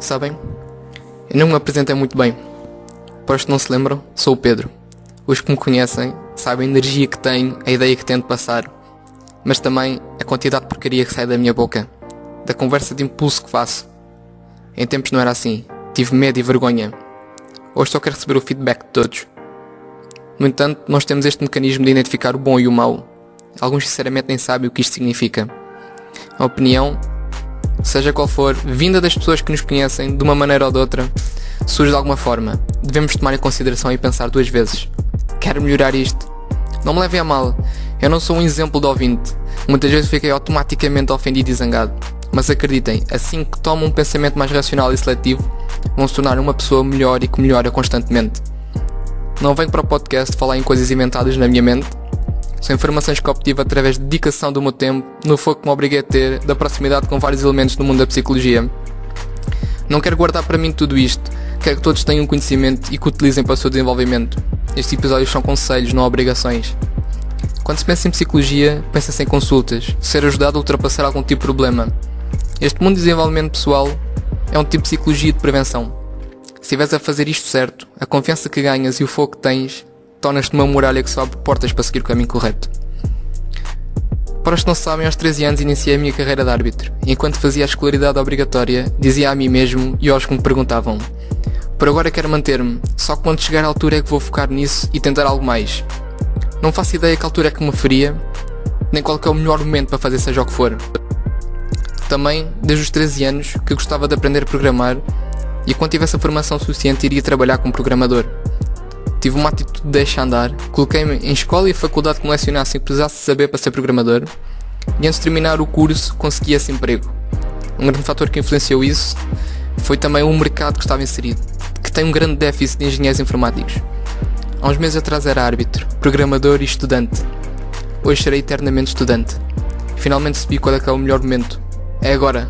Sabem? Eu não me apresentei muito bem. Para os que não se lembram, sou o Pedro. Os que me conhecem sabem a energia que tenho, a ideia que tento passar, mas também a quantidade de porcaria que sai da minha boca, da conversa de impulso que faço. Em tempos não era assim. Tive medo e vergonha. Hoje só quero receber o feedback de todos. No entanto, nós temos este mecanismo de identificar o bom e o mau. Alguns sinceramente nem sabem o que isto significa. A opinião seja qual for, vinda das pessoas que nos conhecem, de uma maneira ou de outra, surge de alguma forma. Devemos tomar em consideração e pensar duas vezes. Quero melhorar isto. Não me levem a mal. Eu não sou um exemplo de ouvinte. Muitas vezes fiquei automaticamente ofendido e zangado. Mas acreditem, assim que tomam um pensamento mais racional e seletivo, vão se tornar uma pessoa melhor e que melhora constantemente. Não venho para o podcast falar em coisas inventadas na minha mente, são informações que obtive através de dedicação do meu tempo, no foco que me obriguei a ter, da proximidade com vários elementos do mundo da psicologia. Não quero guardar para mim tudo isto, quero que todos tenham conhecimento e que utilizem para o seu desenvolvimento. Estes episódios são conselhos, não obrigações. Quando se pensa em psicologia, pensa-se em consultas, ser ajudado a ultrapassar algum tipo de problema. Este mundo de desenvolvimento pessoal é um tipo de psicologia de prevenção. Se estiveres a fazer isto certo, a confiança que ganhas e o foco que tens tornas-te uma muralha que só abre portas para seguir o caminho correto. Para os que não sabem, aos 13 anos iniciei a minha carreira de árbitro, enquanto fazia a escolaridade obrigatória, dizia a mim mesmo e aos que me perguntavam: Por agora quero manter-me, só quando chegar à altura é que vou focar nisso e tentar algo mais. Não faço ideia que altura é que me faria, nem qual é o melhor momento para fazer seja o que for. Também, desde os 13 anos, que gostava de aprender a programar e quando tivesse a formação suficiente iria trabalhar como programador tive uma atitude de deixar andar, coloquei-me em escola e faculdade que me lecionassem que precisasse saber para ser programador, e antes de terminar o curso consegui esse emprego. Um grande fator que influenciou isso foi também o mercado que estava inserido, que tem um grande déficit de engenheiros informáticos. Há uns meses atrás era árbitro, programador e estudante. Hoje serei eternamente estudante. Finalmente percebi qual é que é o melhor momento. É agora.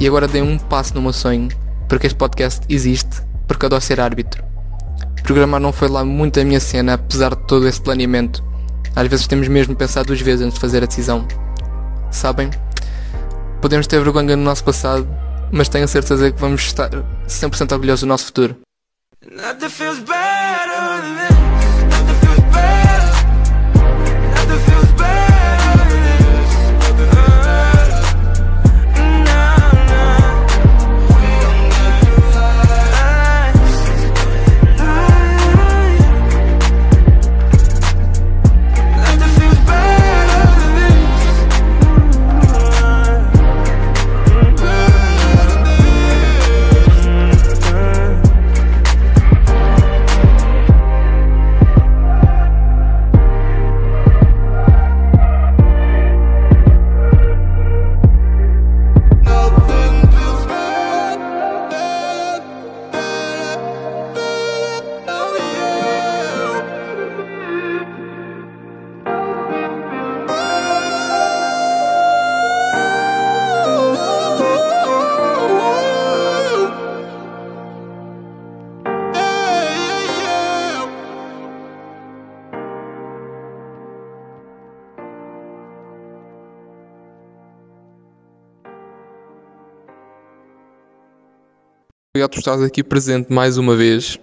E agora dei um passo no meu sonho, porque este podcast existe, porque adoro ser árbitro. Programar não foi lá muito a minha cena, apesar de todo esse planeamento. Às vezes temos mesmo pensado duas vezes antes de fazer a decisão. Sabem? Podemos ter vergonha do nosso passado, mas tenho a certeza que vamos estar 100% orgulhosos do nosso futuro. Obrigado por estar aqui presente mais uma vez.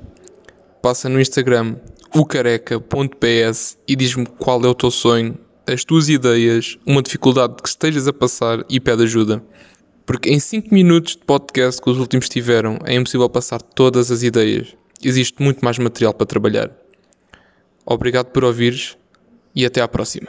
Passa no Instagram ocareca.ps e diz-me qual é o teu sonho, as tuas ideias, uma dificuldade que estejas a passar e pede ajuda. Porque em 5 minutos de podcast que os últimos tiveram é impossível passar todas as ideias. Existe muito mais material para trabalhar. Obrigado por ouvires e até à próxima.